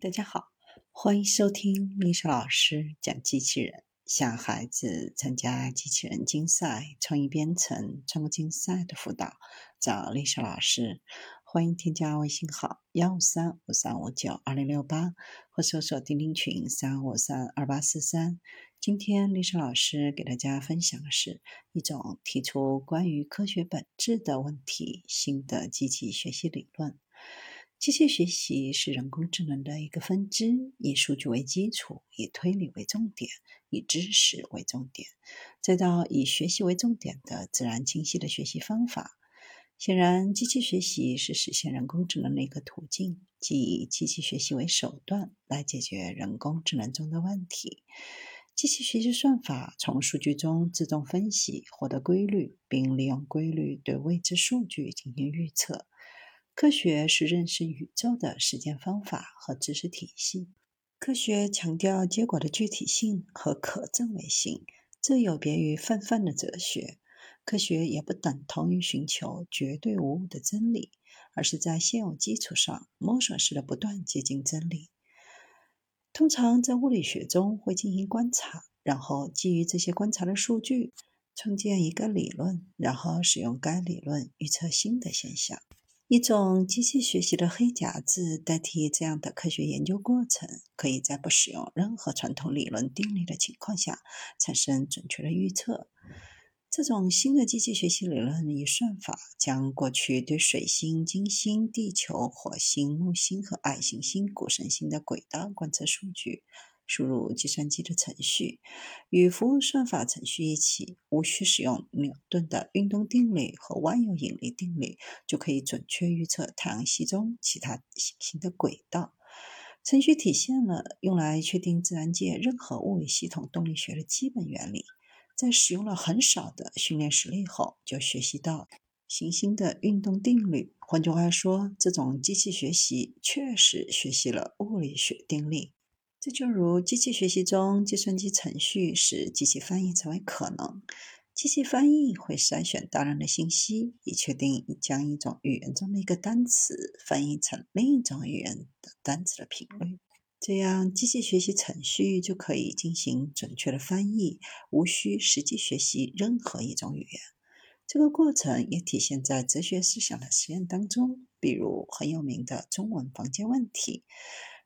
大家好，欢迎收听历史老师讲机器人。小孩子参加机器人竞赛、创意编程、创客竞赛的辅导，找历史老师。欢迎添加微信号幺五三五三五九二零六八，或搜索钉钉群三五三二八四三。今天历史老师给大家分享的是一种提出关于科学本质的问题新的机器学习理论。机械学习是人工智能的一个分支，以数据为基础，以推理为重点，以知识为重点，再到以学习为重点的自然清晰的学习方法。显然，机器学习是实现人工智能的一个途径，即以机器学习为手段来解决人工智能中的问题。机器学习算法从数据中自动分析，获得规律，并利用规律对未知数据进行预测。科学是认识宇宙的实践方法和知识体系。科学强调结果的具体性和可证伪性，这有别于泛泛的哲学。科学也不等同于寻求绝对无误的真理，而是在现有基础上摸索式的不断接近真理。通常在物理学中会进行观察，然后基于这些观察的数据，创建一个理论，然后使用该理论预测新的现象。一种机器学习的黑匣子代替这样的科学研究过程，可以在不使用任何传统理论定律的情况下产生准确的预测。这种新的机器学习理论与算法将过去对水星、金星、地球、火星、木星和矮行星谷神星的轨道观测数据。输入计算机的程序，与服务算法程序一起，无需使用牛顿的运动定律和万有引力定律，就可以准确预测太阳系中其他行星的轨道。程序体现了用来确定自然界任何物理系统动力学的基本原理。在使用了很少的训练实例后，就学习到行星的运动定律。换句话说，这种机器学习确实学习了物理学定律。这就如机器学习中，计算机程序使机器翻译成为可能。机器翻译会筛选大量的信息，以确定将一种语言中的一个单词翻译成另一种语言的单词的频率。这样，机器学习程序就可以进行准确的翻译，无需实际学习任何一种语言。这个过程也体现在哲学思想的实验当中，比如很有名的中文房间问题。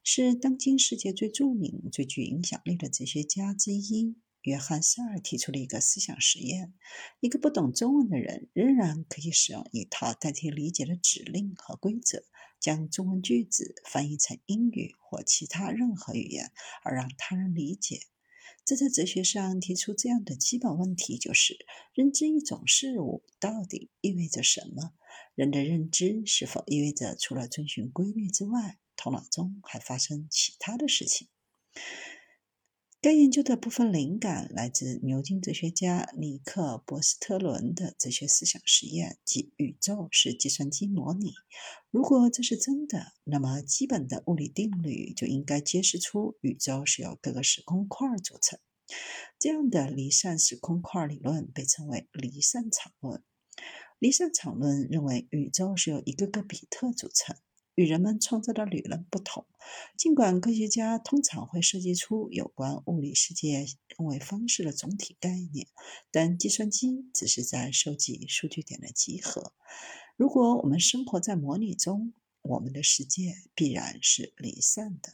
是当今世界最著名、最具影响力的哲学家之一约翰·塞尔提出了一个思想实验：一个不懂中文的人仍然可以使用一套代替理解的指令和规则，将中文句子翻译成英语或其他任何语言，而让他人理解。这在哲学上提出这样的基本问题：就是认知一种事物到底意味着什么？人的认知是否意味着除了遵循规律之外？头脑中还发生其他的事情。该研究的部分灵感来自牛津哲学家尼克·博斯特伦的哲学思想实验，即宇宙是计算机模拟。如果这是真的，那么基本的物理定律就应该揭示出宇宙是由各个时空块组成。这样的离散时空块理论被称为离散场论。离散场论认为宇宙是由一个个比特组成。与人们创造的理论不同，尽管科学家通常会设计出有关物理世界认为方式的总体概念，但计算机只是在收集数据点的集合。如果我们生活在模拟中，我们的世界必然是离散的。